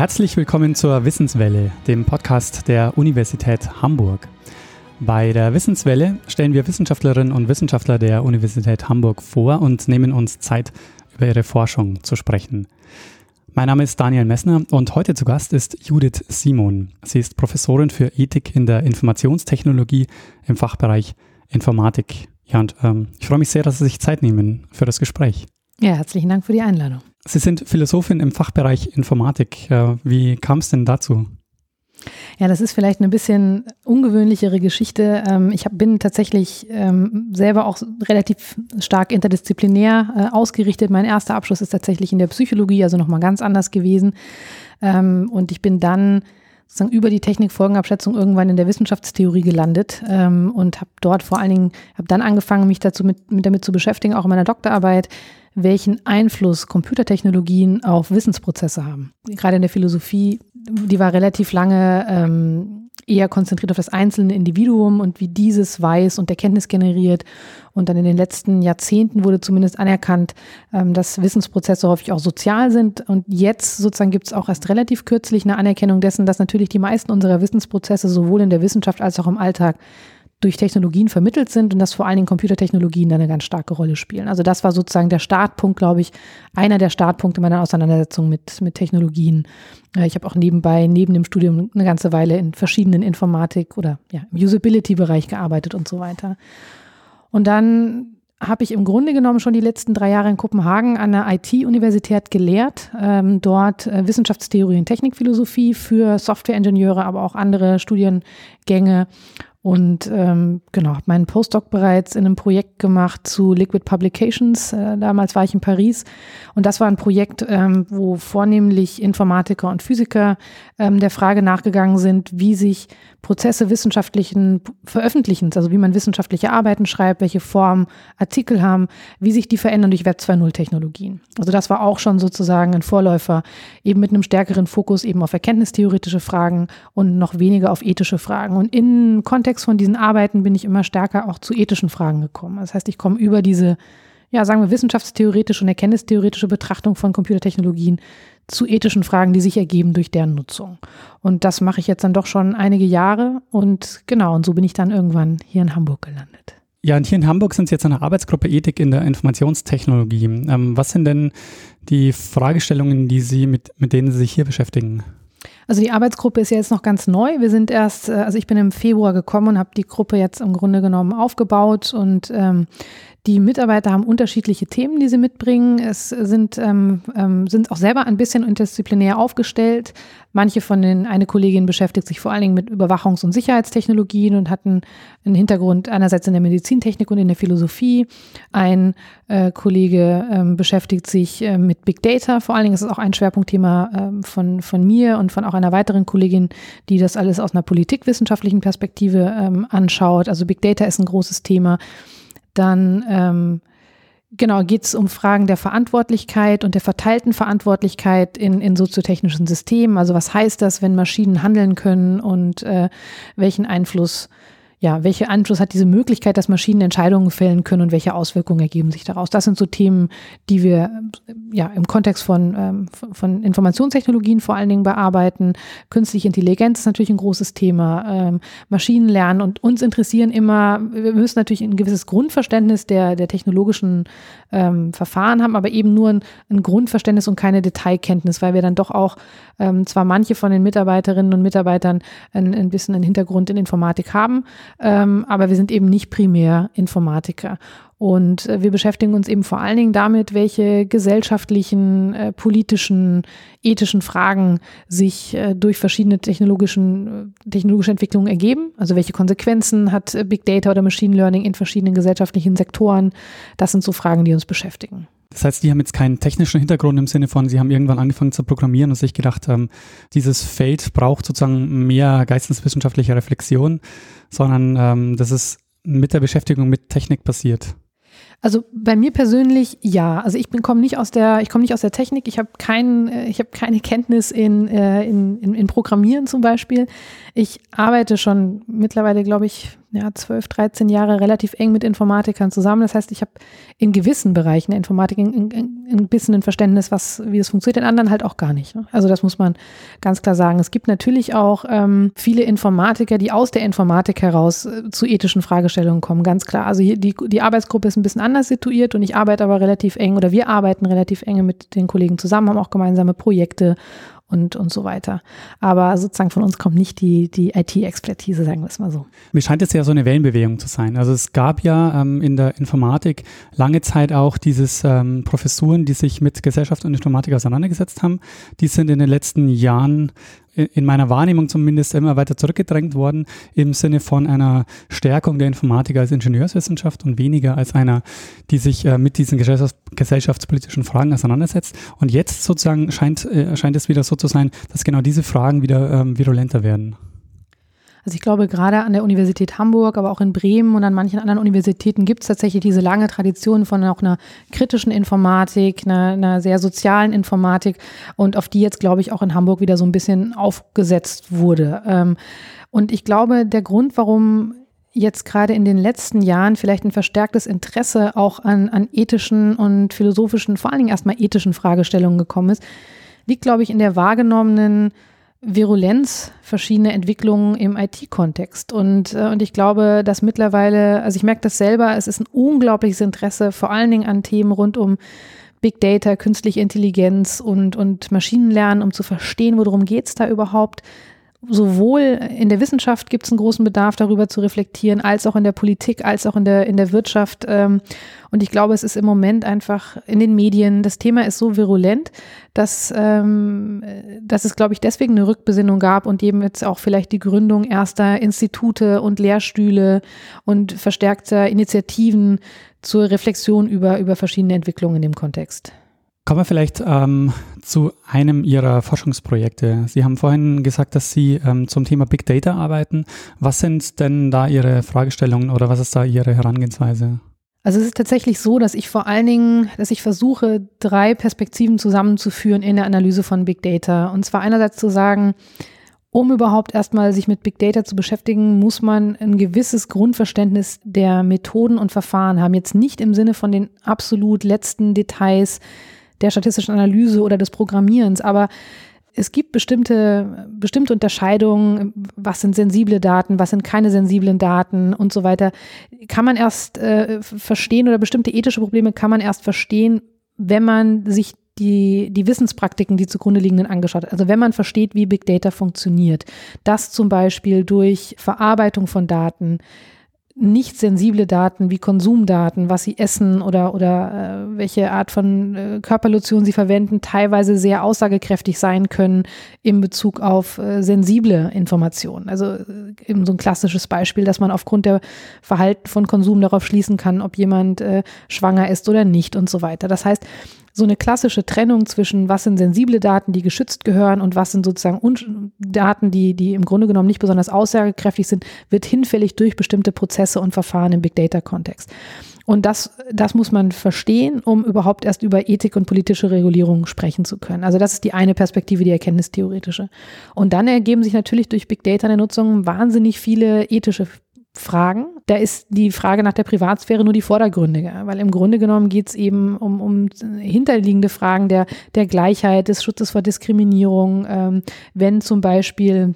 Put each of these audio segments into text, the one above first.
Herzlich willkommen zur Wissenswelle, dem Podcast der Universität Hamburg. Bei der Wissenswelle stellen wir Wissenschaftlerinnen und Wissenschaftler der Universität Hamburg vor und nehmen uns Zeit, über ihre Forschung zu sprechen. Mein Name ist Daniel Messner und heute zu Gast ist Judith Simon. Sie ist Professorin für Ethik in der Informationstechnologie im Fachbereich Informatik. Ja, und ähm, ich freue mich sehr, dass Sie sich Zeit nehmen für das Gespräch. Ja, herzlichen Dank für die Einladung. Sie sind Philosophin im Fachbereich Informatik. Wie kam es denn dazu? Ja, das ist vielleicht eine bisschen ungewöhnlichere Geschichte. Ähm, ich bin tatsächlich ähm, selber auch relativ stark interdisziplinär äh, ausgerichtet. Mein erster Abschluss ist tatsächlich in der Psychologie, also nochmal ganz anders gewesen. Ähm, und ich bin dann sozusagen über die Technikfolgenabschätzung irgendwann in der Wissenschaftstheorie gelandet und habe dort vor allen Dingen, habe dann angefangen, mich dazu mit damit zu beschäftigen, auch in meiner Doktorarbeit, welchen Einfluss Computertechnologien auf Wissensprozesse haben. Gerade in der Philosophie, die war relativ lange ähm, eher konzentriert auf das einzelne Individuum und wie dieses weiß und Erkenntnis generiert. Und dann in den letzten Jahrzehnten wurde zumindest anerkannt, ähm, dass Wissensprozesse häufig auch sozial sind. Und jetzt sozusagen gibt es auch erst relativ kürzlich eine Anerkennung dessen, dass natürlich die meisten unserer Wissensprozesse sowohl in der Wissenschaft als auch im Alltag durch Technologien vermittelt sind und dass vor allen Dingen Computertechnologien da eine ganz starke Rolle spielen. Also das war sozusagen der Startpunkt, glaube ich, einer der Startpunkte meiner Auseinandersetzung mit, mit Technologien. Äh, ich habe auch nebenbei, neben dem Studium eine ganze Weile in verschiedenen Informatik oder ja, im Usability-Bereich gearbeitet und so weiter. Und dann habe ich im Grunde genommen schon die letzten drei Jahre in Kopenhagen an der IT-Universität gelehrt, ähm, dort äh, Wissenschaftstheorie und Technikphilosophie für Softwareingenieure, aber auch andere Studiengänge und ähm, genau, habe meinen Postdoc bereits in einem Projekt gemacht zu Liquid Publications. Äh, damals war ich in Paris. Und das war ein Projekt, ähm, wo vornehmlich Informatiker und Physiker ähm, der Frage nachgegangen sind, wie sich Prozesse wissenschaftlichen Veröffentlichens, also wie man wissenschaftliche Arbeiten schreibt, welche Form Artikel haben, wie sich die verändern durch Web 2.0 Technologien. Also das war auch schon sozusagen ein Vorläufer, eben mit einem stärkeren Fokus eben auf erkenntnistheoretische Fragen und noch weniger auf ethische Fragen. Und im Kontext Kontext von diesen Arbeiten bin ich immer stärker auch zu ethischen Fragen gekommen. Das heißt, ich komme über diese, ja, sagen wir, wissenschaftstheoretische und erkenntnistheoretische Betrachtung von Computertechnologien zu ethischen Fragen, die sich ergeben durch deren Nutzung. Und das mache ich jetzt dann doch schon einige Jahre und genau, und so bin ich dann irgendwann hier in Hamburg gelandet. Ja, und hier in Hamburg sind Sie jetzt eine Arbeitsgruppe Ethik in der Informationstechnologie. Ähm, was sind denn die Fragestellungen, die Sie mit, mit denen Sie sich hier beschäftigen? Also die Arbeitsgruppe ist ja jetzt noch ganz neu. Wir sind erst, äh, also ich bin im Februar gekommen und habe die Gruppe jetzt im Grunde genommen aufgebaut und ähm, die Mitarbeiter haben unterschiedliche Themen, die sie mitbringen. Es sind, ähm, ähm, sind auch selber ein bisschen interdisziplinär aufgestellt. Manche von den, eine Kollegin beschäftigt sich vor allen Dingen mit Überwachungs- und Sicherheitstechnologien und hat einen, einen, Hintergrund einerseits in der Medizintechnik und in der Philosophie. Ein äh, Kollege ähm, beschäftigt sich äh, mit Big Data. Vor allen Dingen ist es auch ein Schwerpunktthema ähm, von, von mir und von auch einer weiteren Kollegin, die das alles aus einer politikwissenschaftlichen Perspektive ähm, anschaut. Also Big Data ist ein großes Thema. Dann ähm, genau geht es um Fragen der Verantwortlichkeit und der verteilten Verantwortlichkeit in, in soziotechnischen Systemen. Also was heißt das, wenn Maschinen handeln können und äh, welchen Einfluss ja, welche Einfluss hat diese Möglichkeit, dass Maschinen Entscheidungen fällen können und welche Auswirkungen ergeben sich daraus? Das sind so Themen, die wir ja im Kontext von, ähm, von Informationstechnologien vor allen Dingen bearbeiten. Künstliche Intelligenz ist natürlich ein großes Thema, ähm, Maschinenlernen und uns interessieren immer, wir müssen natürlich ein gewisses Grundverständnis der, der technologischen ähm, Verfahren haben, aber eben nur ein, ein, Grundverständnis und keine Detailkenntnis, weil wir dann doch auch ähm, zwar manche von den Mitarbeiterinnen und Mitarbeitern ein, ein bisschen einen Hintergrund in Informatik haben, ähm, aber wir sind eben nicht primär Informatiker. Und äh, wir beschäftigen uns eben vor allen Dingen damit, welche gesellschaftlichen, äh, politischen, ethischen Fragen sich äh, durch verschiedene technologischen, äh, technologische Entwicklungen ergeben. Also welche Konsequenzen hat äh, Big Data oder Machine Learning in verschiedenen gesellschaftlichen Sektoren? Das sind so Fragen, die uns beschäftigen. Das heißt, die haben jetzt keinen technischen Hintergrund im Sinne von, sie haben irgendwann angefangen zu programmieren und sich gedacht, ähm, dieses Feld braucht sozusagen mehr geisteswissenschaftliche Reflexion, sondern ähm, das ist mit der Beschäftigung mit Technik passiert. Also bei mir persönlich ja. Also ich bin komme nicht aus der ich komme nicht aus der Technik. Ich habe keinen äh, ich habe keine Kenntnis in, äh, in, in, in Programmieren zum Beispiel. Ich arbeite schon mittlerweile glaube ich ja, 12, 13 Jahre relativ eng mit Informatikern zusammen. Das heißt, ich habe in gewissen Bereichen der Informatik ein, ein, ein bisschen ein Verständnis, was, wie es funktioniert, in anderen halt auch gar nicht. Ne? Also das muss man ganz klar sagen. Es gibt natürlich auch ähm, viele Informatiker, die aus der Informatik heraus äh, zu ethischen Fragestellungen kommen, ganz klar. Also hier, die, die Arbeitsgruppe ist ein bisschen anders situiert und ich arbeite aber relativ eng oder wir arbeiten relativ eng mit den Kollegen zusammen, haben auch gemeinsame Projekte und, und so weiter. Aber sozusagen von uns kommt nicht die, die IT-Expertise, sagen wir es mal so. Mir scheint es ja so eine Wellenbewegung zu sein. Also es gab ja ähm, in der Informatik lange Zeit auch dieses ähm, Professuren, die sich mit Gesellschaft und Informatik auseinandergesetzt haben. Die sind in den letzten Jahren in meiner Wahrnehmung zumindest immer weiter zurückgedrängt worden im Sinne von einer Stärkung der Informatik als Ingenieurswissenschaft und weniger als einer, die sich äh, mit diesen gesellschafts gesellschaftspolitischen Fragen auseinandersetzt. Und jetzt sozusagen scheint, äh, scheint es wieder so zu sein, dass genau diese Fragen wieder ähm, virulenter werden. Also ich glaube, gerade an der Universität Hamburg, aber auch in Bremen und an manchen anderen Universitäten gibt es tatsächlich diese lange Tradition von auch einer kritischen Informatik, einer, einer sehr sozialen Informatik und auf die jetzt, glaube ich, auch in Hamburg wieder so ein bisschen aufgesetzt wurde. Ähm, und ich glaube, der Grund, warum jetzt gerade in den letzten Jahren vielleicht ein verstärktes Interesse auch an, an ethischen und philosophischen, vor allen Dingen erstmal ethischen Fragestellungen gekommen ist, liegt, glaube ich, in der wahrgenommenen Virulenz verschiedener Entwicklungen im IT-Kontext. Und, äh, und ich glaube, dass mittlerweile, also ich merke das selber, es ist ein unglaubliches Interesse, vor allen Dingen an Themen rund um Big Data, künstliche Intelligenz und, und Maschinenlernen, um zu verstehen, worum geht es da überhaupt sowohl in der Wissenschaft gibt es einen großen Bedarf, darüber zu reflektieren, als auch in der Politik, als auch in der, in der Wirtschaft. Ähm, und ich glaube, es ist im Moment einfach in den Medien, das Thema ist so virulent, dass, ähm, dass es, glaube ich, deswegen eine Rückbesinnung gab und eben jetzt auch vielleicht die Gründung erster Institute und Lehrstühle und verstärkter Initiativen zur Reflexion über, über verschiedene Entwicklungen in dem Kontext. Kommen wir vielleicht ähm, zu einem Ihrer Forschungsprojekte. Sie haben vorhin gesagt, dass Sie ähm, zum Thema Big Data arbeiten. Was sind denn da Ihre Fragestellungen oder was ist da Ihre Herangehensweise? Also es ist tatsächlich so, dass ich vor allen Dingen, dass ich versuche, drei Perspektiven zusammenzuführen in der Analyse von Big Data. Und zwar einerseits zu sagen, um überhaupt erstmal sich mit Big Data zu beschäftigen, muss man ein gewisses Grundverständnis der Methoden und Verfahren haben. Jetzt nicht im Sinne von den absolut letzten Details, der statistischen Analyse oder des Programmierens, aber es gibt bestimmte, bestimmte Unterscheidungen, was sind sensible Daten, was sind keine sensiblen Daten und so weiter. Kann man erst äh, verstehen oder bestimmte ethische Probleme kann man erst verstehen, wenn man sich die, die Wissenspraktiken, die zugrunde liegenden, angeschaut hat. Also wenn man versteht, wie Big Data funktioniert, dass zum Beispiel durch Verarbeitung von Daten nicht sensible Daten wie Konsumdaten, was sie essen oder, oder äh, welche Art von äh, Körperlotion sie verwenden, teilweise sehr aussagekräftig sein können in Bezug auf äh, sensible Informationen. Also äh, eben so ein klassisches Beispiel, dass man aufgrund der Verhalten von Konsum darauf schließen kann, ob jemand äh, schwanger ist oder nicht und so weiter. Das heißt, so eine klassische Trennung zwischen, was sind sensible Daten, die geschützt gehören und was sind sozusagen Daten, die, die im Grunde genommen nicht besonders aussagekräftig sind, wird hinfällig durch bestimmte Prozesse und Verfahren im Big Data-Kontext. Und das, das muss man verstehen, um überhaupt erst über Ethik und politische Regulierung sprechen zu können. Also das ist die eine Perspektive, die erkenntnistheoretische. Und dann ergeben sich natürlich durch Big Data in der Nutzung wahnsinnig viele ethische Fragen. Da ist die Frage nach der Privatsphäre nur die vordergründige, weil im Grunde genommen geht es eben um, um hinterliegende Fragen der, der Gleichheit, des Schutzes vor Diskriminierung, ähm, wenn zum Beispiel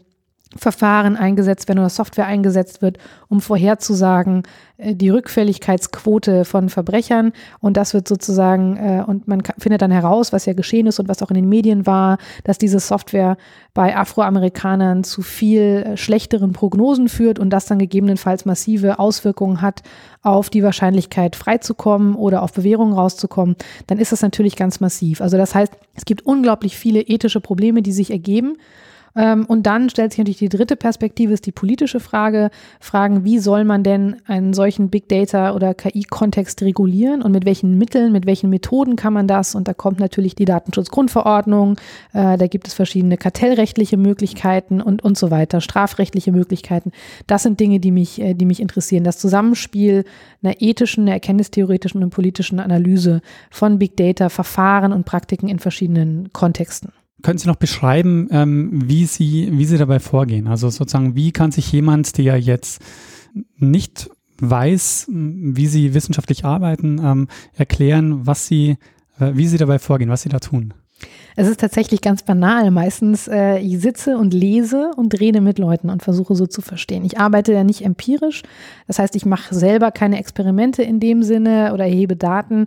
Verfahren eingesetzt werden oder Software eingesetzt wird, um vorherzusagen äh, die Rückfälligkeitsquote von Verbrechern. Und das wird sozusagen, äh, und man findet dann heraus, was ja geschehen ist und was auch in den Medien war, dass diese Software bei Afroamerikanern zu viel äh, schlechteren Prognosen führt und das dann gegebenenfalls massive Auswirkungen hat auf die Wahrscheinlichkeit freizukommen oder auf Bewährung rauszukommen, dann ist das natürlich ganz massiv. Also das heißt, es gibt unglaublich viele ethische Probleme, die sich ergeben. Ähm, und dann stellt sich natürlich die dritte Perspektive, ist die politische Frage. Fragen, wie soll man denn einen solchen Big Data oder KI-Kontext regulieren und mit welchen Mitteln, mit welchen Methoden kann man das? Und da kommt natürlich die Datenschutzgrundverordnung, äh, da gibt es verschiedene kartellrechtliche Möglichkeiten und, und so weiter, strafrechtliche Möglichkeiten. Das sind Dinge, die mich, äh, die mich interessieren. Das Zusammenspiel einer ethischen, einer erkenntnistheoretischen und politischen Analyse von Big Data, Verfahren und Praktiken in verschiedenen Kontexten. Können Sie noch beschreiben, ähm, wie, Sie, wie Sie dabei vorgehen? Also sozusagen, wie kann sich jemand, der jetzt nicht weiß, wie sie wissenschaftlich arbeiten, ähm, erklären, was sie, äh, wie sie dabei vorgehen, was sie da tun? Es ist tatsächlich ganz banal. Meistens, äh, ich sitze und lese und rede mit Leuten und versuche so zu verstehen. Ich arbeite ja nicht empirisch. Das heißt, ich mache selber keine Experimente in dem Sinne oder erhebe Daten,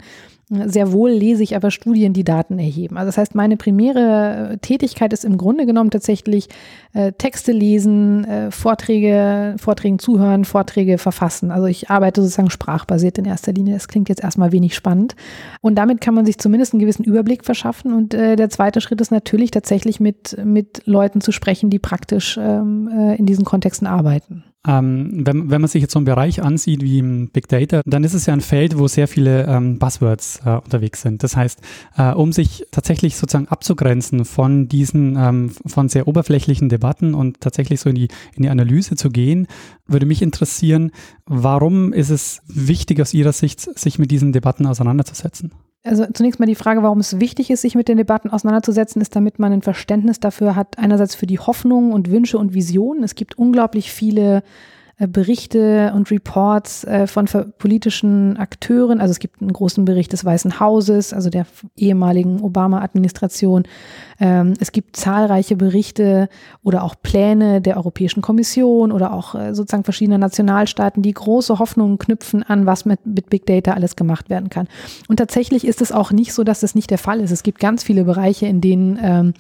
sehr wohl lese ich aber Studien, die Daten erheben. Also das heißt, meine primäre äh, Tätigkeit ist im Grunde genommen tatsächlich äh, Texte lesen, äh, Vorträge, Vorträgen zuhören, Vorträge verfassen. Also ich arbeite sozusagen sprachbasiert in erster Linie. Das klingt jetzt erstmal wenig spannend. Und damit kann man sich zumindest einen gewissen Überblick verschaffen. Und äh, der zweite Schritt ist natürlich tatsächlich mit, mit Leuten zu sprechen, die praktisch ähm, äh, in diesen Kontexten arbeiten. Ähm, wenn, wenn, man sich jetzt so einen Bereich ansieht wie Big Data, dann ist es ja ein Feld, wo sehr viele ähm, Buzzwords äh, unterwegs sind. Das heißt, äh, um sich tatsächlich sozusagen abzugrenzen von diesen, ähm, von sehr oberflächlichen Debatten und tatsächlich so in die, in die Analyse zu gehen, würde mich interessieren, warum ist es wichtig aus Ihrer Sicht, sich mit diesen Debatten auseinanderzusetzen? Also zunächst mal die Frage, warum es wichtig ist, sich mit den Debatten auseinanderzusetzen, ist, damit man ein Verständnis dafür hat, einerseits für die Hoffnungen und Wünsche und Visionen. Es gibt unglaublich viele Berichte und Reports äh, von politischen Akteuren. Also es gibt einen großen Bericht des Weißen Hauses, also der ehemaligen Obama-Administration. Ähm, es gibt zahlreiche Berichte oder auch Pläne der Europäischen Kommission oder auch äh, sozusagen verschiedener Nationalstaaten, die große Hoffnungen knüpfen an, was mit, mit Big Data alles gemacht werden kann. Und tatsächlich ist es auch nicht so, dass das nicht der Fall ist. Es gibt ganz viele Bereiche, in denen ähm,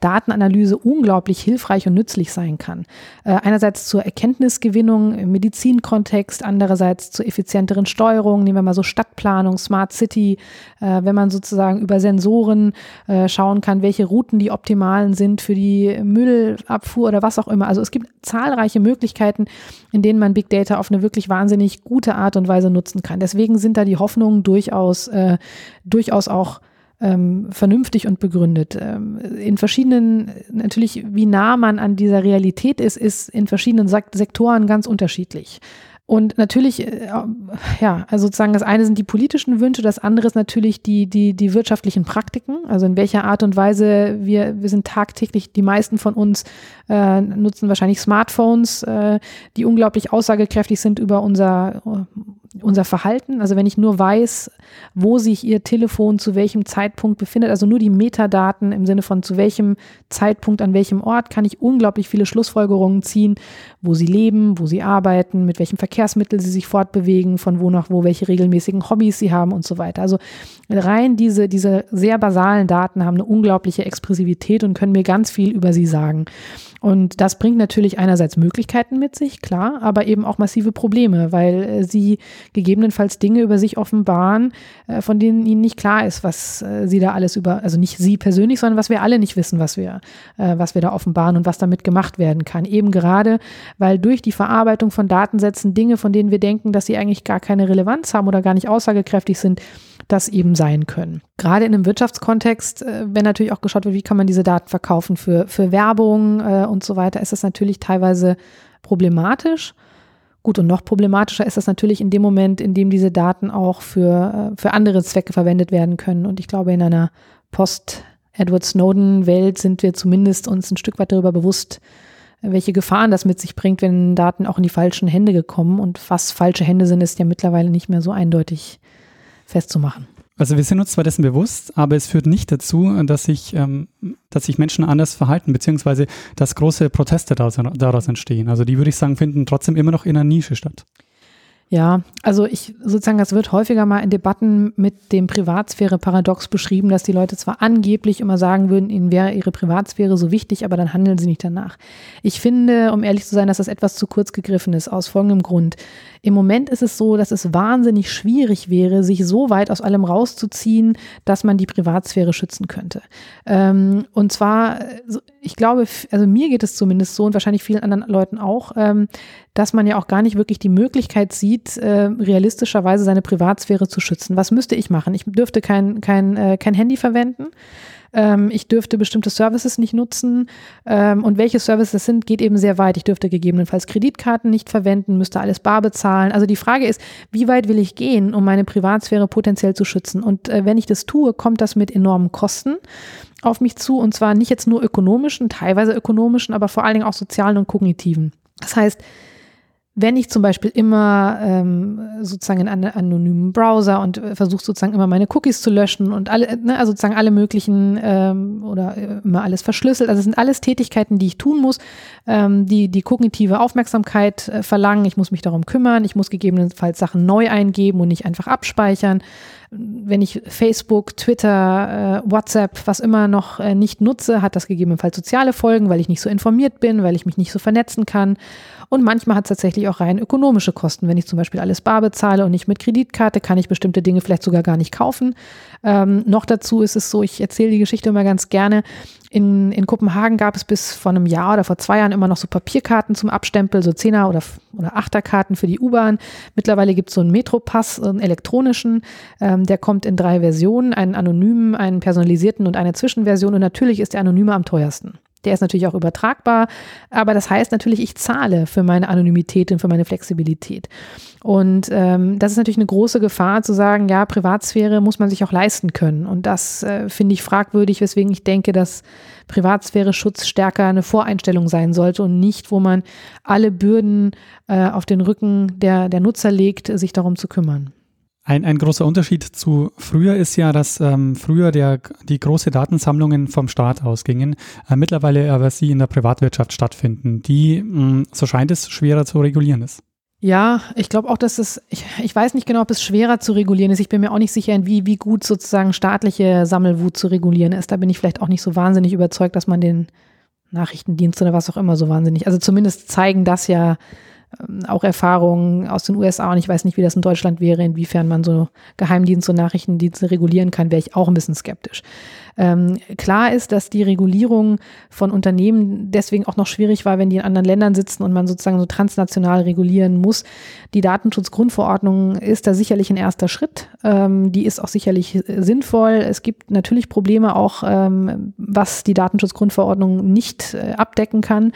Datenanalyse unglaublich hilfreich und nützlich sein kann. Äh, einerseits zur Erkenntnisgewinnung, im Medizinkontext, andererseits zur effizienteren Steuerung. Nehmen wir mal so Stadtplanung, Smart City, äh, wenn man sozusagen über Sensoren äh, schauen kann, welche Routen die optimalen sind für die Müllabfuhr oder was auch immer. Also es gibt zahlreiche Möglichkeiten, in denen man Big Data auf eine wirklich wahnsinnig gute Art und Weise nutzen kann. Deswegen sind da die Hoffnungen durchaus, äh, durchaus auch ähm, vernünftig und begründet. Ähm, in verschiedenen, natürlich, wie nah man an dieser Realität ist, ist in verschiedenen Sektoren ganz unterschiedlich. Und natürlich, äh, ja, also sozusagen das eine sind die politischen Wünsche, das andere ist natürlich die, die, die wirtschaftlichen Praktiken. Also in welcher Art und Weise wir, wir sind tagtäglich, die meisten von uns äh, nutzen wahrscheinlich Smartphones, äh, die unglaublich aussagekräftig sind über unser, unser Verhalten. Also wenn ich nur weiß, wo sich Ihr Telefon zu welchem Zeitpunkt befindet, also nur die Metadaten im Sinne von zu welchem Zeitpunkt an welchem Ort, kann ich unglaublich viele Schlussfolgerungen ziehen, wo Sie leben, wo Sie arbeiten, mit welchem Verkehrsmittel Sie sich fortbewegen, von wo nach wo, welche regelmäßigen Hobbys Sie haben und so weiter. Also rein diese, diese sehr basalen Daten haben eine unglaubliche Expressivität und können mir ganz viel über Sie sagen. Und das bringt natürlich einerseits Möglichkeiten mit sich, klar, aber eben auch massive Probleme, weil äh, sie gegebenenfalls Dinge über sich offenbaren, äh, von denen ihnen nicht klar ist, was äh, sie da alles über, also nicht sie persönlich, sondern was wir alle nicht wissen, was wir, äh, was wir da offenbaren und was damit gemacht werden kann. Eben gerade, weil durch die Verarbeitung von Datensätzen Dinge, von denen wir denken, dass sie eigentlich gar keine Relevanz haben oder gar nicht aussagekräftig sind, das eben sein können. Gerade in einem Wirtschaftskontext, wenn natürlich auch geschaut wird, wie kann man diese Daten verkaufen für, für Werbung äh, und so weiter, ist das natürlich teilweise problematisch. Gut, und noch problematischer ist das natürlich in dem Moment, in dem diese Daten auch für, äh, für andere Zwecke verwendet werden können. Und ich glaube, in einer Post-Edward Snowden-Welt sind wir zumindest uns ein Stück weit darüber bewusst, welche Gefahren das mit sich bringt, wenn Daten auch in die falschen Hände gekommen. Und was falsche Hände sind, ist ja mittlerweile nicht mehr so eindeutig festzumachen. Also wir sind uns zwar dessen bewusst, aber es führt nicht dazu, dass sich, ähm, dass sich Menschen anders verhalten, beziehungsweise dass große Proteste daraus, daraus entstehen. Also die würde ich sagen, finden trotzdem immer noch in einer Nische statt. Ja, also ich sozusagen, das wird häufiger mal in Debatten mit dem Privatsphäre-Paradox beschrieben, dass die Leute zwar angeblich immer sagen würden, ihnen wäre ihre Privatsphäre so wichtig, aber dann handeln sie nicht danach. Ich finde, um ehrlich zu sein, dass das etwas zu kurz gegriffen ist, aus folgendem Grund. Im Moment ist es so, dass es wahnsinnig schwierig wäre, sich so weit aus allem rauszuziehen, dass man die Privatsphäre schützen könnte. Ähm, und zwar, ich glaube, also mir geht es zumindest so und wahrscheinlich vielen anderen Leuten auch, ähm, dass man ja auch gar nicht wirklich die Möglichkeit sieht, äh, realistischerweise seine Privatsphäre zu schützen. Was müsste ich machen? Ich dürfte kein, kein, äh, kein Handy verwenden ähm, ich dürfte bestimmte Services nicht nutzen ähm, und welche Services das sind, geht eben sehr weit. Ich dürfte gegebenenfalls Kreditkarten nicht verwenden, müsste alles bar bezahlen. Also die Frage ist, wie weit will ich gehen, um meine Privatsphäre potenziell zu schützen? Und äh, wenn ich das tue, kommt das mit enormen Kosten auf mich zu und zwar nicht jetzt nur ökonomischen, teilweise ökonomischen, aber vor allen Dingen auch sozialen und kognitiven. Das heißt, wenn ich zum Beispiel immer ähm, sozusagen in einem anonymen Browser und äh, versuche sozusagen immer meine Cookies zu löschen und alle, ne, also sozusagen alle möglichen ähm, oder äh, immer alles verschlüsselt. Also es sind alles Tätigkeiten, die ich tun muss, ähm, die die kognitive Aufmerksamkeit äh, verlangen. Ich muss mich darum kümmern, ich muss gegebenenfalls Sachen neu eingeben und nicht einfach abspeichern wenn ich Facebook, Twitter, äh, WhatsApp, was immer noch äh, nicht nutze, hat das gegebenenfalls soziale Folgen, weil ich nicht so informiert bin, weil ich mich nicht so vernetzen kann. Und manchmal hat es tatsächlich auch rein ökonomische Kosten. Wenn ich zum Beispiel alles bar bezahle und nicht mit Kreditkarte, kann ich bestimmte Dinge vielleicht sogar gar nicht kaufen. Ähm, noch dazu ist es so, ich erzähle die Geschichte immer ganz gerne. In, in Kopenhagen gab es bis vor einem Jahr oder vor zwei Jahren immer noch so Papierkarten zum Abstempel, so Zehner- oder, oder Achterkarten für die U-Bahn. Mittlerweile gibt es so einen Metropass, einen elektronischen. Ähm, der kommt in drei Versionen, einen anonymen, einen personalisierten und eine Zwischenversion. Und natürlich ist der anonyme am teuersten. Der ist natürlich auch übertragbar, aber das heißt natürlich, ich zahle für meine Anonymität und für meine Flexibilität. Und ähm, das ist natürlich eine große Gefahr zu sagen, ja, Privatsphäre muss man sich auch leisten können. Und das äh, finde ich fragwürdig, weswegen ich denke, dass Privatsphäre-Schutz stärker eine Voreinstellung sein sollte und nicht, wo man alle Bürden äh, auf den Rücken der, der Nutzer legt, sich darum zu kümmern. Ein, ein großer Unterschied zu früher ist ja, dass ähm, früher der, die große Datensammlungen vom Staat ausgingen, äh, mittlerweile aber sie in der Privatwirtschaft stattfinden, die, mh, mm, so scheint es, schwerer zu regulieren ist. Ja, ich glaube auch, dass es, ich, ich weiß nicht genau, ob es schwerer zu regulieren ist. Ich bin mir auch nicht sicher, wie, wie gut sozusagen staatliche Sammelwut zu regulieren ist. Da bin ich vielleicht auch nicht so wahnsinnig überzeugt, dass man den Nachrichtendienst oder was auch immer so wahnsinnig, also zumindest zeigen das ja auch Erfahrungen aus den USA und ich weiß nicht, wie das in Deutschland wäre, inwiefern man so Geheimdienste und Nachrichtendienste regulieren kann, wäre ich auch ein bisschen skeptisch. Ähm, klar ist, dass die Regulierung von Unternehmen deswegen auch noch schwierig war, wenn die in anderen Ländern sitzen und man sozusagen so transnational regulieren muss. Die Datenschutzgrundverordnung ist da sicherlich ein erster Schritt. Ähm, die ist auch sicherlich sinnvoll. Es gibt natürlich Probleme auch, ähm, was die Datenschutzgrundverordnung nicht äh, abdecken kann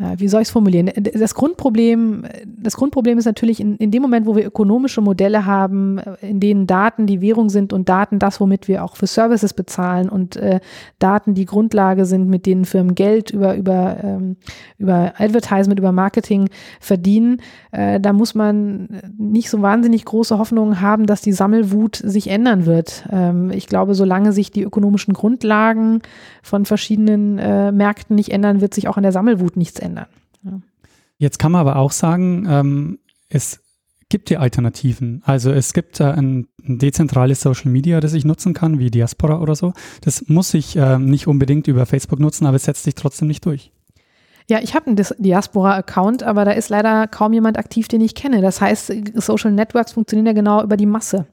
ja, wie soll ich es formulieren? Das Grundproblem, das Grundproblem ist natürlich in, in dem Moment, wo wir ökonomische Modelle haben, in denen Daten die Währung sind und Daten das, womit wir auch für Services bezahlen und äh, Daten die Grundlage sind, mit denen Firmen Geld über, über, ähm, über Advertisement, über Marketing verdienen, äh, da muss man nicht so wahnsinnig große Hoffnungen haben, dass die Sammelwut sich ändern wird. Ähm, ich glaube, solange sich die ökonomischen Grundlagen von verschiedenen äh, Märkten nicht ändern, wird sich auch an der Sammelwut nichts ändern ändern. Ja. Jetzt kann man aber auch sagen, ähm, es gibt ja Alternativen. Also es gibt äh, ein, ein, dezentrales Social Media, das ich nutzen kann, wie Diaspora oder so. Das muss ich äh, nicht unbedingt über Facebook nutzen, aber es setzt sich trotzdem nicht durch. Ja, ich habe einen Diaspora-Account, aber da ist leider kaum jemand aktiv, den ich kenne. Das heißt, Social Networks funktionieren ja genau über die Masse.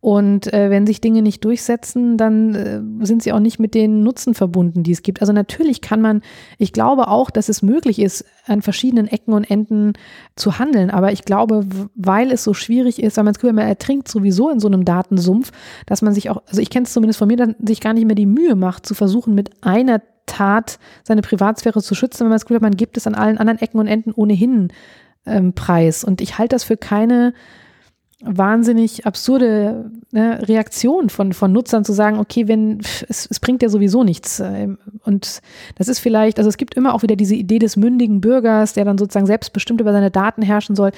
Und äh, wenn sich Dinge nicht durchsetzen, dann äh, sind sie auch nicht mit den Nutzen verbunden, die es gibt. Also natürlich kann man, ich glaube auch, dass es möglich ist, an verschiedenen Ecken und Enden zu handeln. Aber ich glaube, weil es so schwierig ist, weil man das Gefühl, man ertrinkt sowieso in so einem Datensumpf, dass man sich auch, also ich kenne es zumindest von mir, dann sich gar nicht mehr die Mühe macht, zu versuchen, mit einer Tat seine Privatsphäre zu schützen, wenn man das Gefühl man gibt es an allen anderen Ecken und Enden ohnehin ähm, preis. Und ich halte das für keine wahnsinnig absurde ne, Reaktion von, von Nutzern zu sagen, okay, wenn es, es bringt ja sowieso nichts. Ähm, und das ist vielleicht, also es gibt immer auch wieder diese Idee des mündigen Bürgers, der dann sozusagen selbstbestimmt über seine Daten herrschen soll.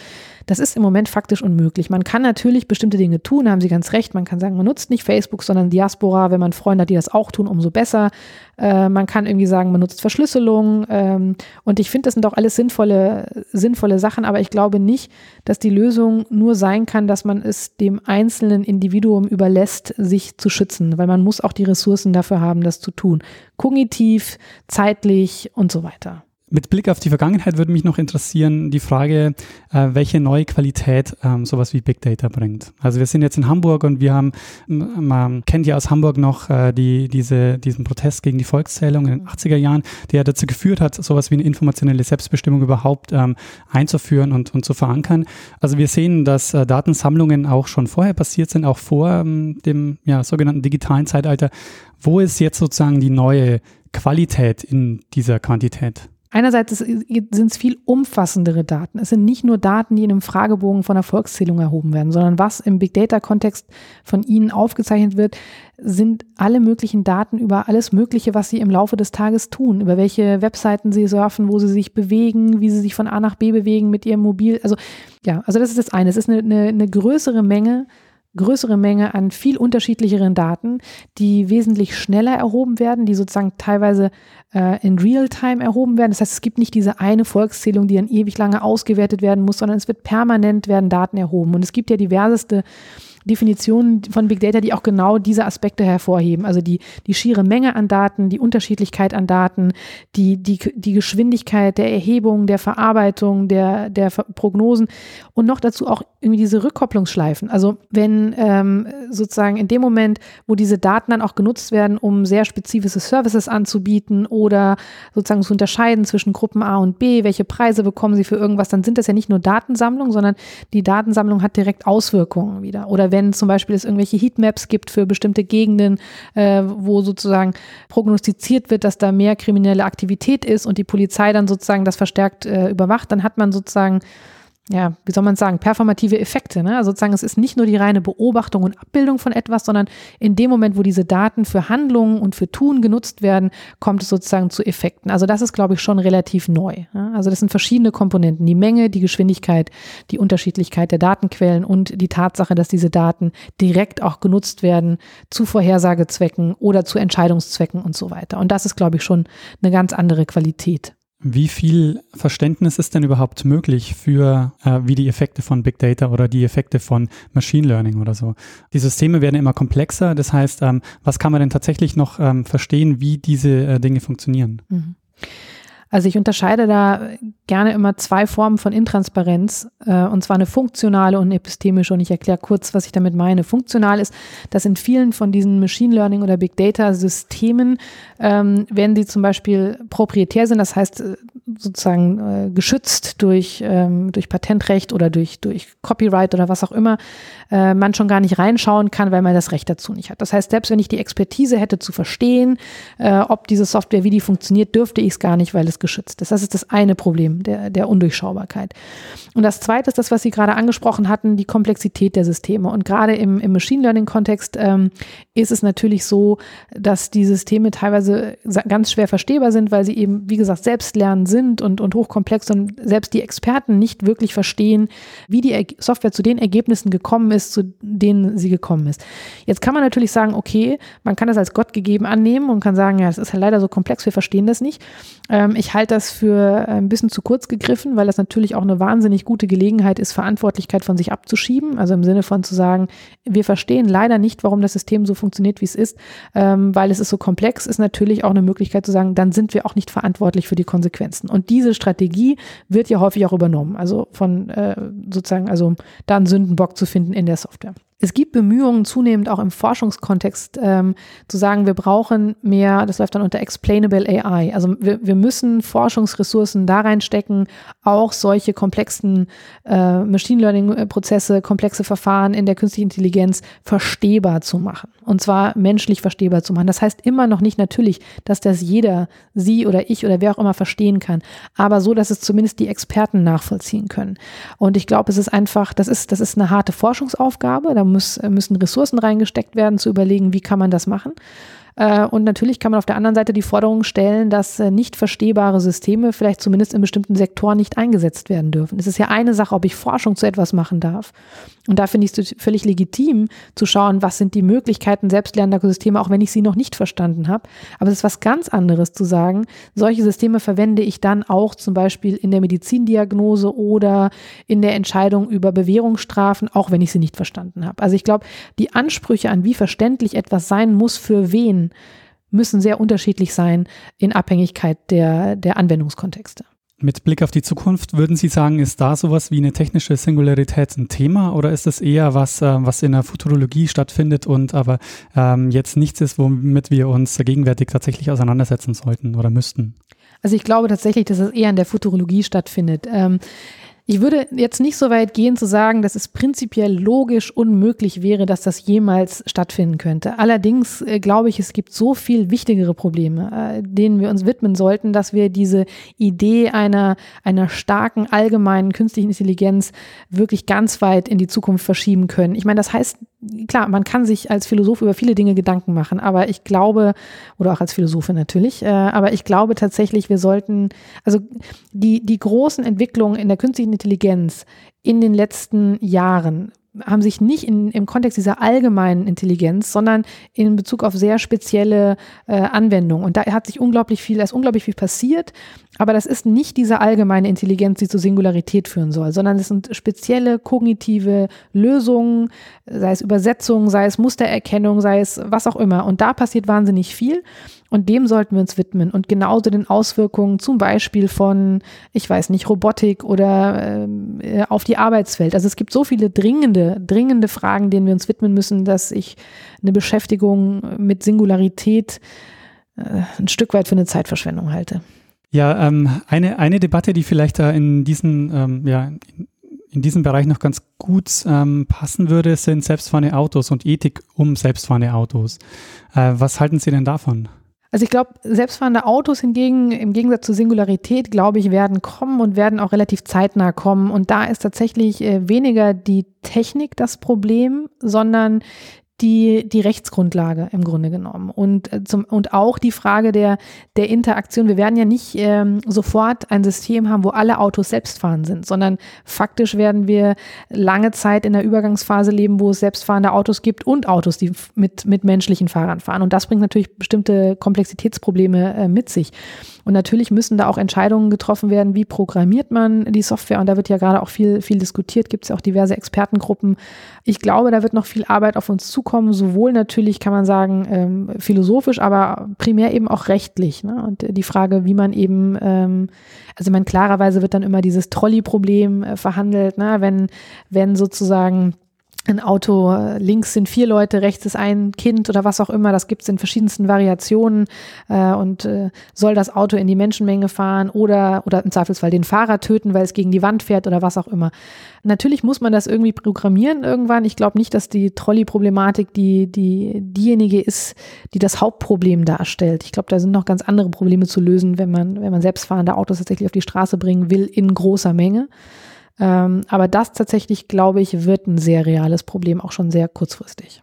Das ist im Moment faktisch unmöglich. Man kann natürlich bestimmte Dinge tun, haben Sie ganz recht. Man kann sagen, man nutzt nicht Facebook, sondern Diaspora. Wenn man Freunde hat, die das auch tun, umso besser. Äh, man kann irgendwie sagen, man nutzt Verschlüsselung. Ähm, und ich finde, das sind doch alles sinnvolle, sinnvolle Sachen, aber ich glaube nicht, dass die Lösung nur sein kann, dass man es dem einzelnen Individuum überlässt, sich zu schützen, weil man muss auch die Ressourcen dafür haben, das zu tun. Kognitiv, zeitlich und so weiter. Mit Blick auf die Vergangenheit würde mich noch interessieren, die Frage, äh, welche neue Qualität ähm, sowas wie Big Data bringt. Also wir sind jetzt in Hamburg und wir haben, man kennt ja aus Hamburg noch äh, die, diese, diesen Protest gegen die Volkszählung in den 80er Jahren, der dazu geführt hat, sowas wie eine informationelle Selbstbestimmung überhaupt ähm, einzuführen und, und zu verankern. Also wir sehen, dass äh, Datensammlungen auch schon vorher passiert sind, auch vor ähm, dem ja, sogenannten digitalen Zeitalter. Wo ist jetzt sozusagen die neue Qualität in dieser Quantität? Einerseits sind es viel umfassendere Daten. Es sind nicht nur Daten, die in einem Fragebogen von der Volkszählung erhoben werden, sondern was im Big Data-Kontext von Ihnen aufgezeichnet wird, sind alle möglichen Daten über alles Mögliche, was Sie im Laufe des Tages tun, über welche Webseiten Sie surfen, wo Sie sich bewegen, wie Sie sich von A nach B bewegen mit Ihrem Mobil. Also ja, also das ist das eine. Es ist eine, eine, eine größere Menge größere Menge an viel unterschiedlicheren Daten, die wesentlich schneller erhoben werden, die sozusagen teilweise äh, in Realtime erhoben werden. Das heißt, es gibt nicht diese eine Volkszählung, die dann ewig lange ausgewertet werden muss, sondern es wird permanent werden Daten erhoben. Und es gibt ja diverseste Definitionen von Big Data, die auch genau diese Aspekte hervorheben. Also die, die schiere Menge an Daten, die Unterschiedlichkeit an Daten, die, die, die Geschwindigkeit der Erhebung, der Verarbeitung, der, der Prognosen und noch dazu auch irgendwie diese Rückkopplungsschleifen. Also wenn ähm, sozusagen in dem Moment, wo diese Daten dann auch genutzt werden, um sehr spezifische Services anzubieten oder sozusagen zu unterscheiden zwischen Gruppen A und B, welche Preise bekommen sie für irgendwas, dann sind das ja nicht nur Datensammlung, sondern die Datensammlung hat direkt Auswirkungen wieder. Oder wenn zum Beispiel es irgendwelche Heatmaps gibt für bestimmte Gegenden, äh, wo sozusagen prognostiziert wird, dass da mehr kriminelle Aktivität ist und die Polizei dann sozusagen das verstärkt äh, überwacht, dann hat man sozusagen ja, wie soll man sagen, performative Effekte. Ne? Also sozusagen, es ist nicht nur die reine Beobachtung und Abbildung von etwas, sondern in dem Moment, wo diese Daten für Handlungen und für Tun genutzt werden, kommt es sozusagen zu Effekten. Also das ist, glaube ich, schon relativ neu. Ja? Also das sind verschiedene Komponenten. Die Menge, die Geschwindigkeit, die Unterschiedlichkeit der Datenquellen und die Tatsache, dass diese Daten direkt auch genutzt werden zu Vorhersagezwecken oder zu Entscheidungszwecken und so weiter. Und das ist, glaube ich, schon eine ganz andere Qualität. Wie viel Verständnis ist denn überhaupt möglich für, äh, wie die Effekte von Big Data oder die Effekte von Machine Learning oder so? Die Systeme werden immer komplexer. Das heißt, ähm, was kann man denn tatsächlich noch ähm, verstehen, wie diese äh, Dinge funktionieren? Mhm. Also ich unterscheide da gerne immer zwei Formen von Intransparenz, äh, und zwar eine funktionale und eine epistemische. Und ich erkläre kurz, was ich damit meine. Funktional ist, dass in vielen von diesen Machine Learning oder Big Data Systemen, ähm, wenn sie zum Beispiel proprietär sind, das heißt äh, sozusagen äh, geschützt durch, ähm, durch Patentrecht oder durch, durch Copyright oder was auch immer, äh, man schon gar nicht reinschauen kann, weil man das Recht dazu nicht hat. Das heißt, selbst wenn ich die Expertise hätte zu verstehen, äh, ob diese Software, wie die funktioniert, dürfte ich es gar nicht, weil es geschützt ist. Das ist das eine Problem der, der Undurchschaubarkeit. Und das zweite ist das, was Sie gerade angesprochen hatten, die Komplexität der Systeme. Und gerade im, im Machine Learning-Kontext ähm, ist es natürlich so, dass die Systeme teilweise ganz schwer verstehbar sind, weil sie eben, wie gesagt, selbst lernen sind und, und hochkomplex und selbst die Experten nicht wirklich verstehen, wie die Software zu den Ergebnissen gekommen ist, zu denen sie gekommen ist. Jetzt kann man natürlich sagen, okay, man kann das als Gott gegeben annehmen und kann sagen, ja, das ist halt leider so komplex, wir verstehen das nicht. Ähm, ich halte das für ein bisschen zu kurz gegriffen, weil das natürlich auch eine wahnsinnig gute Gelegenheit ist, Verantwortlichkeit von sich abzuschieben. Also im Sinne von zu sagen, wir verstehen leider nicht, warum das System so funktioniert, wie es ist, ähm, weil es ist so komplex, ist natürlich auch eine Möglichkeit zu sagen, dann sind wir auch nicht verantwortlich für die Konsequenzen. Und diese Strategie wird ja häufig auch übernommen. Also von äh, sozusagen, also da einen Sündenbock zu finden in der Software. Es gibt Bemühungen zunehmend auch im Forschungskontext ähm, zu sagen, wir brauchen mehr, das läuft dann unter Explainable AI. Also wir, wir müssen Forschungsressourcen da reinstecken, auch solche komplexen äh, Machine Learning-Prozesse, komplexe Verfahren in der künstlichen Intelligenz verstehbar zu machen. Und zwar menschlich verstehbar zu machen. Das heißt immer noch nicht natürlich, dass das jeder, Sie oder ich oder wer auch immer verstehen kann, aber so, dass es zumindest die Experten nachvollziehen können. Und ich glaube, es ist einfach, das ist, das ist eine harte Forschungsaufgabe. Da muss, müssen Ressourcen reingesteckt werden, zu überlegen, wie kann man das machen. Äh, und natürlich kann man auf der anderen Seite die Forderung stellen, dass äh, nicht verstehbare Systeme vielleicht zumindest in bestimmten Sektoren nicht eingesetzt werden dürfen. Es ist ja eine Sache, ob ich Forschung zu etwas machen darf. Und da finde ich es völlig legitim zu schauen, was sind die Möglichkeiten selbstlernender Systeme, auch wenn ich sie noch nicht verstanden habe. Aber es ist was ganz anderes zu sagen, solche Systeme verwende ich dann auch zum Beispiel in der Medizindiagnose oder in der Entscheidung über Bewährungsstrafen, auch wenn ich sie nicht verstanden habe. Also ich glaube, die Ansprüche an wie verständlich etwas sein muss für wen, müssen sehr unterschiedlich sein in Abhängigkeit der, der Anwendungskontexte. Mit Blick auf die Zukunft, würden Sie sagen, ist da sowas wie eine technische Singularität ein Thema oder ist das eher was, äh, was in der Futurologie stattfindet und aber ähm, jetzt nichts ist, womit wir uns gegenwärtig tatsächlich auseinandersetzen sollten oder müssten? Also ich glaube tatsächlich, dass es eher in der Futurologie stattfindet. Ähm, Ich würde jetzt nicht so weit gehen zu sagen, dass es prinzipiell logisch unmöglich wäre, dass das jemals stattfinden könnte. Allerdings äh, glaube ich, es gibt so viel wichtigere Probleme, äh, denen wir uns widmen sollten, dass wir diese Idee einer, einer starken allgemeinen künstlichen Intelligenz wirklich ganz weit in die Zukunft verschieben können. Ich meine, das heißt, klar, man kann sich als Philosoph über viele Dinge Gedanken machen, aber ich glaube, oder auch als Philosophin natürlich, äh, aber ich glaube tatsächlich, wir sollten, also die, die großen Entwicklungen in der künstlichen Intelligenz in den letzten Jahren haben sich nicht in, im Kontext dieser allgemeinen Intelligenz, sondern in Bezug auf sehr spezielle äh, Anwendungen. Und da hat sich unglaublich viel, da ist unglaublich viel passiert, aber das ist nicht diese allgemeine Intelligenz, die zur Singularität führen soll, sondern es sind spezielle kognitive Lösungen, sei es Übersetzung, sei es Mustererkennung, sei es was auch immer. Und da passiert wahnsinnig viel. Und dem sollten wir uns widmen. Und genauso den Auswirkungen zum Beispiel von, ich weiß nicht, Robotik oder äh, auf die Arbeitswelt. Also es gibt so viele dringende, dringende Fragen, denen wir uns widmen müssen, dass ich eine Beschäftigung mit Singularität äh, ein Stück weit für eine Zeitverschwendung halte. Ja, ähm, eine, eine Debatte, die vielleicht da in diesen, ähm, ja, in diesem Bereich noch ganz gut ähm, passen würde, sind selbstfahrende Autos und Ethik um selbstfahrende Autos. Äh, was halten Sie denn davon? Also ich glaube, selbstfahrende Autos hingegen, im Gegensatz zur Singularität, glaube ich, werden kommen und werden auch relativ zeitnah kommen. Und da ist tatsächlich äh, weniger die Technik das Problem, sondern die, die Rechtsgrundlage im Grunde genommen. Und, äh, zum, und auch die Frage der, der Interaktion. Wir werden ja nicht ähm, sofort ein System haben, wo alle Autos selbstfahrend sind, sondern faktisch werden wir lange Zeit in der Übergangsphase leben, wo es selbstfahrende Autos gibt und Autos, die mit, mit menschlichen Fahrern fahren. Und das bringt natürlich bestimmte Komplexitätsprobleme äh, mit sich. Und natürlich müssen da auch Entscheidungen getroffen werden, wie programmiert man die Software. Und da wird ja gerade auch viel, viel diskutiert, gibt es ja auch diverse Expertengruppen. Ich glaube, da wird noch viel Arbeit auf uns zukommen, sowohl natürlich, kann man sagen, ähm, philosophisch, aber primär eben auch rechtlich. Ne? Und die Frage, wie man eben, ähm, also man klarerweise wird dann immer dieses Trolley-Problem äh, verhandelt, ne? wenn, wenn sozusagen ein Auto, links sind vier Leute, rechts ist ein Kind oder was auch immer, das gibt es in verschiedensten Variationen äh, und äh, soll das Auto in die Menschenmenge fahren oder, oder im Zweifelsfall den Fahrer töten, weil es gegen die Wand fährt oder was auch immer. Natürlich muss man das irgendwie programmieren irgendwann. Ich glaube nicht, dass die Trolley-Problematik die, die, diejenige ist, die das Hauptproblem darstellt. Ich glaube, da sind noch ganz andere Probleme zu lösen, wenn man, wenn man selbstfahrende Autos tatsächlich auf die Straße bringen will in großer Menge. Ähm, aber das tatsächlich, glaube ich, wird ein sehr reales Problem, auch schon sehr kurzfristig.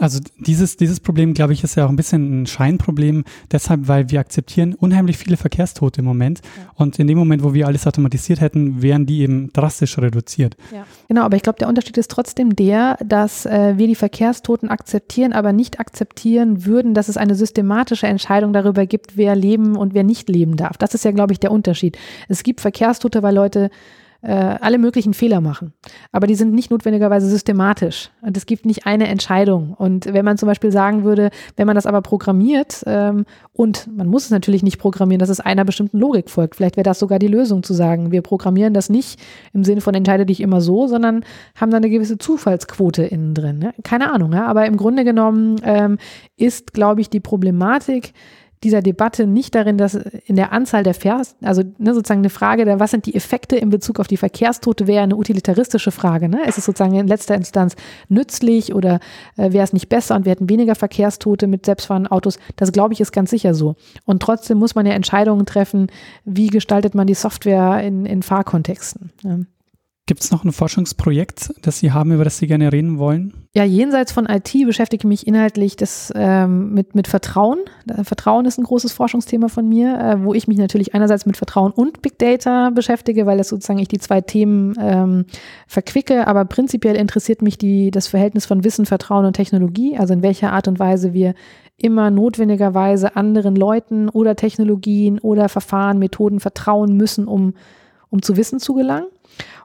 Also dieses, dieses Problem, glaube ich, ist ja auch ein bisschen ein Scheinproblem, deshalb, weil wir akzeptieren unheimlich viele Verkehrstote im Moment. Ja. Und in dem Moment, wo wir alles automatisiert hätten, wären die eben drastisch reduziert. Ja. Genau, aber ich glaube, der Unterschied ist trotzdem der, dass äh, wir die Verkehrstoten akzeptieren, aber nicht akzeptieren würden, dass es eine systematische Entscheidung darüber gibt, wer leben und wer nicht leben darf. Das ist ja, glaube ich, der Unterschied. Es gibt Verkehrstote, weil Leute äh, alle möglichen Fehler machen. Aber die sind nicht notwendigerweise systematisch. Und es gibt nicht eine Entscheidung. Und wenn man zum Beispiel sagen würde, wenn man das aber programmiert, ähm, und man muss es natürlich nicht programmieren, dass es einer bestimmten Logik folgt. Vielleicht wäre das sogar die Lösung zu sagen, wir programmieren das nicht im Sinne von entscheide dich immer so, sondern haben da eine gewisse Zufallsquote innen drin. Ne? Keine Ahnung, ja? aber im Grunde genommen ähm, ist, glaube ich, die Problematik, dieser Debatte nicht darin, dass in der Anzahl der Vers, also ne, sozusagen eine Frage der, was sind die Effekte in Bezug auf die Verkehrstote, wäre eine utilitaristische Frage. Ne? Ist es sozusagen in letzter Instanz nützlich oder äh, wäre es nicht besser und wir hätten weniger Verkehrstote mit selbstfahrenden Autos? Das glaube ich ist ganz sicher so. Und trotzdem muss man ja Entscheidungen treffen, wie gestaltet man die Software in, in Fahrkontexten. Ne? Gibt es noch ein Forschungsprojekt, das Sie haben, über das Sie gerne reden wollen? Ja, jenseits von IT beschäftige ich mich inhaltlich das, ähm, mit, mit Vertrauen. Vertrauen ist ein großes Forschungsthema von mir, äh, wo ich mich natürlich einerseits mit Vertrauen und Big Data beschäftige, weil das sozusagen ich die zwei Themen ähm, verquicke. Aber prinzipiell interessiert mich die, das Verhältnis von Wissen, Vertrauen und Technologie, also in welcher Art und Weise wir immer notwendigerweise anderen Leuten oder Technologien oder Verfahren, Methoden vertrauen müssen, um, um zu Wissen zu gelangen.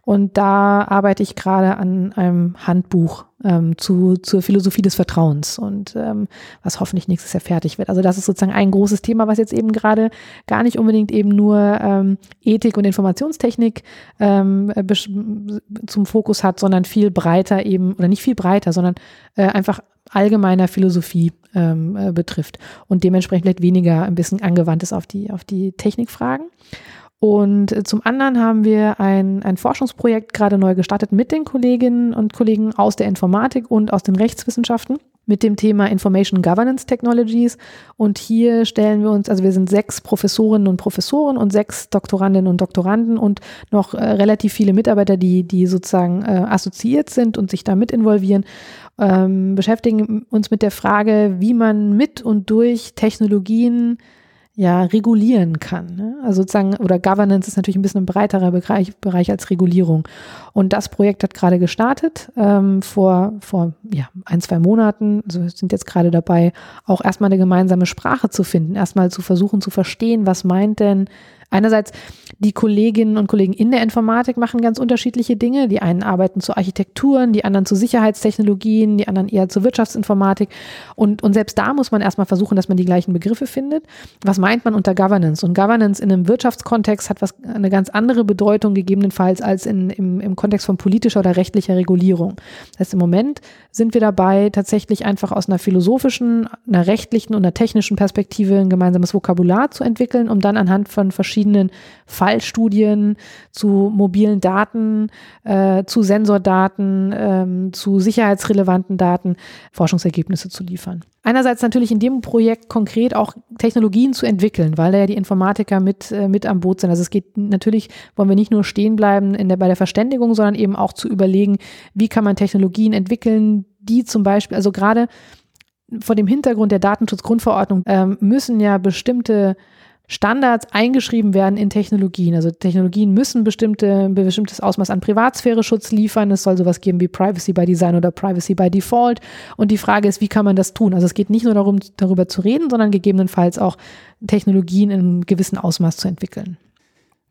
Und da arbeite ich gerade an einem Handbuch ähm, zu, zur Philosophie des Vertrauens und ähm, was hoffentlich nächstes Jahr fertig wird. Also das ist sozusagen ein großes Thema, was jetzt eben gerade gar nicht unbedingt eben nur ähm, Ethik und Informationstechnik ähm, zum Fokus hat, sondern viel breiter eben, oder nicht viel breiter, sondern äh, einfach allgemeiner Philosophie ähm, äh, betrifft und dementsprechend vielleicht weniger ein bisschen angewandt ist auf die, auf die Technikfragen. Und äh, zum anderen haben wir ein, ein Forschungsprojekt gerade neu gestartet mit den Kolleginnen und Kollegen aus der Informatik und aus den Rechtswissenschaften mit dem Thema Information Governance Technologies. Und hier stellen wir uns, also wir sind sechs Professorinnen und Professoren und sechs Doktorandinnen und Doktoranden und noch äh, relativ viele Mitarbeiter, die, die sozusagen äh, assoziiert sind und sich damit involvieren, ähm, beschäftigen uns mit der Frage, wie man mit und durch Technologien ja regulieren kann. Ne? Also sozusagen, oder Governance ist natürlich ein bisschen ein breiterer Bereich, Bereich als Regulierung. Und das Projekt hat gerade gestartet, ähm, vor, vor ja, ein, zwei Monaten. Also sind jetzt gerade dabei, auch erstmal eine gemeinsame Sprache zu finden, erstmal zu versuchen zu verstehen, was meint denn einerseits die Kolleginnen und Kollegen in der Informatik machen ganz unterschiedliche Dinge. Die einen arbeiten zu Architekturen, die anderen zu Sicherheitstechnologien, die anderen eher zur Wirtschaftsinformatik. Und, und selbst da muss man erstmal versuchen, dass man die gleichen Begriffe findet. Was meint man unter Governance? Und Governance in einem Wirtschaftskontext hat was, eine ganz andere Bedeutung gegebenenfalls als in, im, im Kontext von politischer oder rechtlicher Regulierung. Das heißt, im Moment sind wir dabei, tatsächlich einfach aus einer philosophischen, einer rechtlichen und einer technischen Perspektive ein gemeinsames Vokabular zu entwickeln, um dann anhand von verschiedenen Fallstudien zu mobilen Daten, äh, zu Sensordaten, ähm, zu sicherheitsrelevanten Daten Forschungsergebnisse zu liefern. Einerseits natürlich in dem Projekt konkret auch Technologien zu entwickeln, weil da ja die Informatiker mit, äh, mit am Boot sind. Also es geht natürlich, wollen wir nicht nur stehen bleiben in der, bei der Verständigung, sondern eben auch zu überlegen, wie kann man Technologien entwickeln, die zum Beispiel, also gerade vor dem Hintergrund der Datenschutzgrundverordnung ähm, müssen ja bestimmte Standards eingeschrieben werden in Technologien. Also Technologien müssen bestimmte, ein bestimmtes Ausmaß an Privatsphäre-Schutz liefern. Es soll sowas geben wie Privacy by Design oder Privacy by Default. Und die Frage ist, wie kann man das tun? Also es geht nicht nur darum, darüber zu reden, sondern gegebenenfalls auch Technologien in einem gewissen Ausmaß zu entwickeln.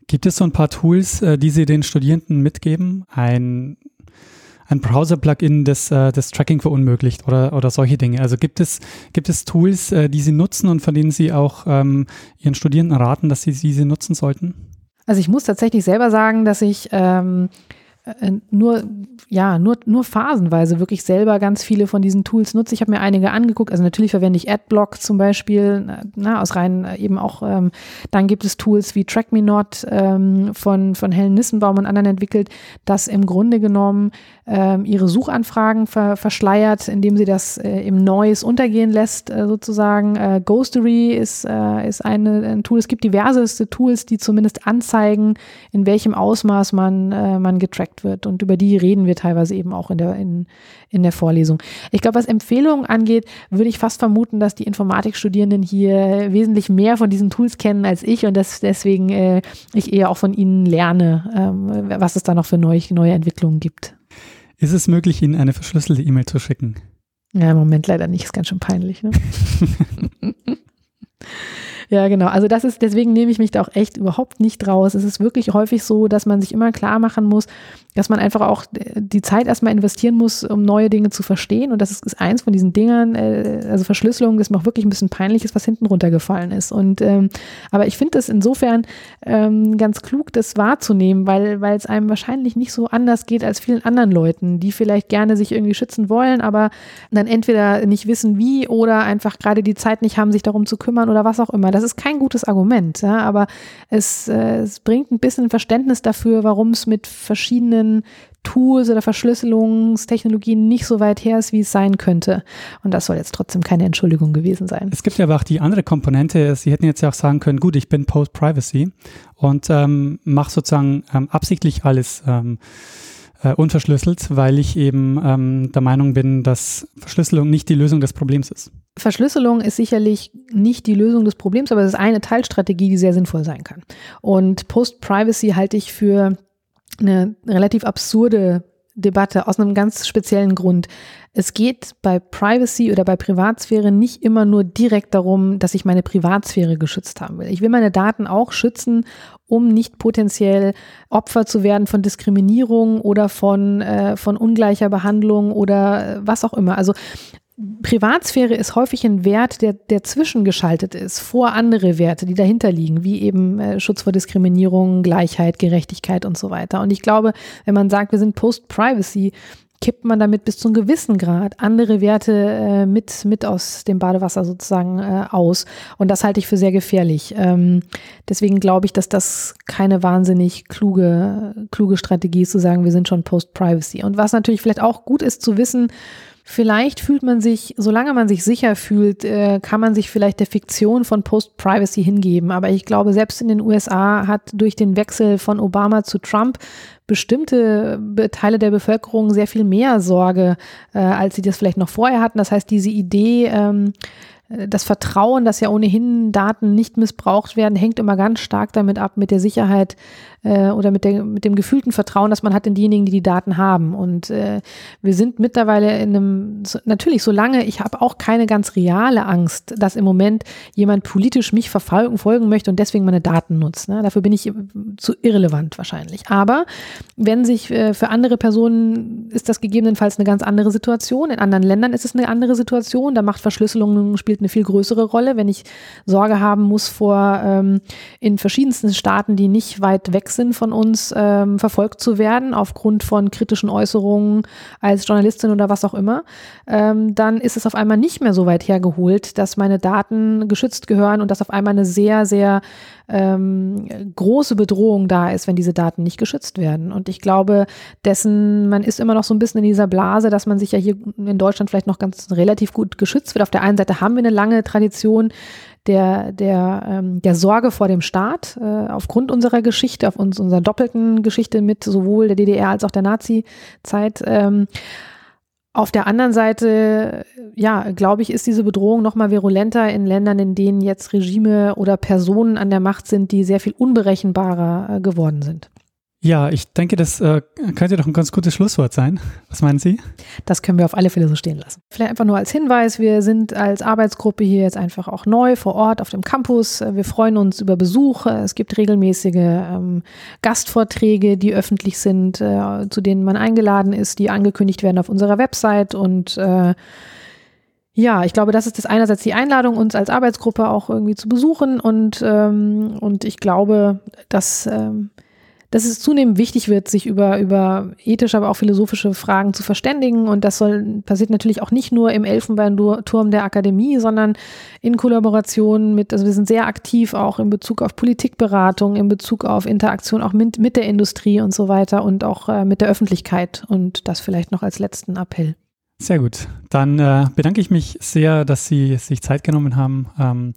Gibt es so ein paar Tools, äh, die Sie den Studierenden mitgeben? Ein ein Browser-Plugin, das äh, das Tracking verunmöglicht oder, oder solche Dinge. Also gibt es, gibt es Tools, äh, die Sie nutzen und von denen Sie auch ähm, Ihren Studierenden raten, dass sie diese nutzen sollten? Also ich muss tatsächlich selber sagen, dass ich ähm, äh, nur, ja, nur, nur phasenweise wirklich selber ganz viele von diesen Tools nutze. Ich habe mir einige angeguckt. Also natürlich verwende ich Adblock zum Beispiel, na, aus rein äh, eben auch, ähm, dann gibt es Tools wie TrackMeNot ähm, von, von Helen Nissenbaum und anderen entwickelt, das im Grunde genommen ähm, ihre Suchanfragen ver, verschleiert, indem sie das äh, im Noise untergehen lässt, äh, sozusagen. Äh, Ghostery ist, äh, ist eine, ein Tool. Es gibt diverseste Tools, die zumindest anzeigen, in welchem Ausmaß man, äh, man getrackt wird. Und über die reden wir teilweise eben auch in der, in, in der Vorlesung. Ich glaube, was Empfehlungen angeht, würde ich fast vermuten, dass die Informatikstudierenden hier wesentlich mehr von diesen Tools kennen als ich und dass deswegen äh, ich eher auch von ihnen lerne, ähm, was es da noch für neue, neue Entwicklungen gibt. Ist es möglich, Ihnen eine verschlüsselte E-Mail zu schicken? Ja, im Moment leider nicht. Ist ganz schön peinlich. Ne? Ja, genau. Also das ist, deswegen nehme ich mich da auch echt überhaupt nicht raus. Es ist wirklich häufig so, dass man sich immer klar machen muss, dass man einfach auch die Zeit erstmal investieren muss, um neue Dinge zu verstehen. Und das ist, ist eins von diesen Dingern, äh, also Verschlüsselung ist mir auch wirklich ein bisschen peinlich ist, was hinten runtergefallen ist. Und ähm, aber ich finde es insofern ähm, ganz klug, das wahrzunehmen, weil, weil es einem wahrscheinlich nicht so anders geht als vielen anderen Leuten, die vielleicht gerne sich irgendwie schützen wollen, aber dann entweder nicht wissen wie oder einfach gerade die Zeit nicht haben, sich darum zu kümmern oder was auch immer. Das ist kein gutes Argument, ja, aber es, äh, es bringt ein bisschen Verständnis dafür, warum es mit verschiedenen Tools oder Verschlüsselungstechnologien nicht so weit her ist, wie es sein könnte. Und das soll jetzt trotzdem keine Entschuldigung gewesen sein. Es gibt ja aber auch die andere Komponente. Sie hätten jetzt ja auch sagen können, gut, ich bin Post-Privacy und ähm, mache sozusagen ähm, absichtlich alles ähm, äh, unverschlüsselt, weil ich eben ähm, der Meinung bin, dass Verschlüsselung nicht die Lösung des Problems ist. Verschlüsselung ist sicherlich nicht die Lösung des Problems, aber es ist eine Teilstrategie, die sehr sinnvoll sein kann. Und Post-Privacy halte ich für eine relativ absurde Debatte aus einem ganz speziellen Grund. Es geht bei Privacy oder bei Privatsphäre nicht immer nur direkt darum, dass ich meine Privatsphäre geschützt haben will. Ich will meine Daten auch schützen, um nicht potenziell Opfer zu werden von Diskriminierung oder von, äh, von ungleicher Behandlung oder äh, was auch immer. Also Privatsphäre ist häufig ein Wert, der, der zwischengeschaltet ist vor andere Werte, die dahinter liegen, wie eben äh, Schutz vor Diskriminierung, Gleichheit, Gerechtigkeit und so weiter. Und ich glaube, wenn man sagt, wir sind Post-Privacy, kippt man damit bis zu einem gewissen Grad andere Werte äh, mit, mit aus dem Badewasser sozusagen äh, aus. Und das halte ich für sehr gefährlich. Ähm, deswegen glaube ich, dass das keine wahnsinnig kluge, kluge Strategie ist, zu sagen, wir sind schon Post-Privacy. Und was natürlich vielleicht auch gut ist zu wissen, Vielleicht fühlt man sich, solange man sich sicher fühlt, äh, kann man sich vielleicht der Fiktion von Post-Privacy hingeben. Aber ich glaube, selbst in den USA hat durch den Wechsel von Obama zu Trump bestimmte Teile der Bevölkerung sehr viel mehr Sorge, äh, als sie das vielleicht noch vorher hatten. Das heißt, diese Idee, ähm, das Vertrauen, dass ja ohnehin Daten nicht missbraucht werden, hängt immer ganz stark damit ab, mit der Sicherheit äh, oder mit, der, mit dem gefühlten Vertrauen, das man hat in diejenigen, die die Daten haben. Und äh, wir sind mittlerweile in einem, natürlich, solange, ich habe auch keine ganz reale Angst, dass im Moment jemand politisch mich verfolgen folgen möchte und deswegen meine Daten nutzt. Ne? Dafür bin ich zu irrelevant wahrscheinlich. Aber wenn sich äh, für andere Personen ist das gegebenenfalls eine ganz andere Situation. In anderen Ländern ist es eine andere Situation. Da macht Verschlüsselung spielt eine viel größere Rolle. Wenn ich Sorge haben muss vor ähm, in verschiedensten Staaten, die nicht weit weg sind von uns, ähm, verfolgt zu werden aufgrund von kritischen Äußerungen als Journalistin oder was auch immer, ähm, dann ist es auf einmal nicht mehr so weit hergeholt, dass meine Daten geschützt gehören und dass auf einmal eine sehr, sehr ähm, große Bedrohung da ist, wenn diese Daten nicht geschützt werden. Und ich glaube, dessen, man ist immer noch so ein bisschen in dieser Blase, dass man sich ja hier in Deutschland vielleicht noch ganz relativ gut geschützt wird. Auf der einen Seite haben wir eine lange Tradition, der, der, ähm, der Sorge vor dem Staat äh, aufgrund unserer Geschichte, auf uns, unserer doppelten Geschichte mit sowohl der DDR als auch der Nazi-Zeit. Ähm, auf der anderen Seite, ja, glaube ich, ist diese Bedrohung noch mal virulenter in Ländern, in denen jetzt Regime oder Personen an der Macht sind, die sehr viel unberechenbarer äh, geworden sind. Ja, ich denke, das äh, könnte doch ein ganz gutes Schlusswort sein. Was meinen Sie? Das können wir auf alle Fälle so stehen lassen. Vielleicht einfach nur als Hinweis, wir sind als Arbeitsgruppe hier jetzt einfach auch neu vor Ort auf dem Campus. Wir freuen uns über Besuch. Es gibt regelmäßige ähm, Gastvorträge, die öffentlich sind, äh, zu denen man eingeladen ist, die angekündigt werden auf unserer Website und äh, ja, ich glaube, das ist das einerseits die Einladung, uns als Arbeitsgruppe auch irgendwie zu besuchen und, ähm, und ich glaube, dass ähm, dass es zunehmend wichtig wird, sich über, über ethische, aber auch philosophische Fragen zu verständigen. Und das soll, passiert natürlich auch nicht nur im Elfenbeinturm der Akademie, sondern in Kollaboration mit, also wir sind sehr aktiv auch in Bezug auf Politikberatung, in Bezug auf Interaktion auch mit, mit der Industrie und so weiter und auch äh, mit der Öffentlichkeit. Und das vielleicht noch als letzten Appell. Sehr gut. Dann äh, bedanke ich mich sehr, dass Sie sich Zeit genommen haben. Ähm,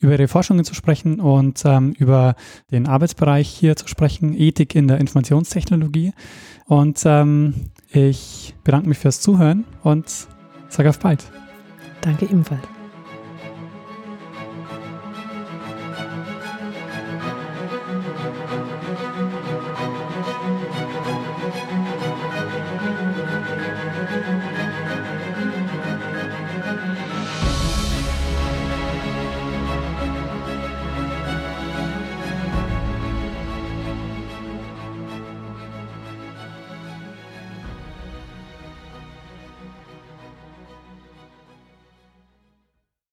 über Ihre Forschungen zu sprechen und ähm, über den Arbeitsbereich hier zu sprechen, Ethik in der Informationstechnologie. Und ähm, ich bedanke mich fürs Zuhören und sage auf bald. Danke ebenfalls.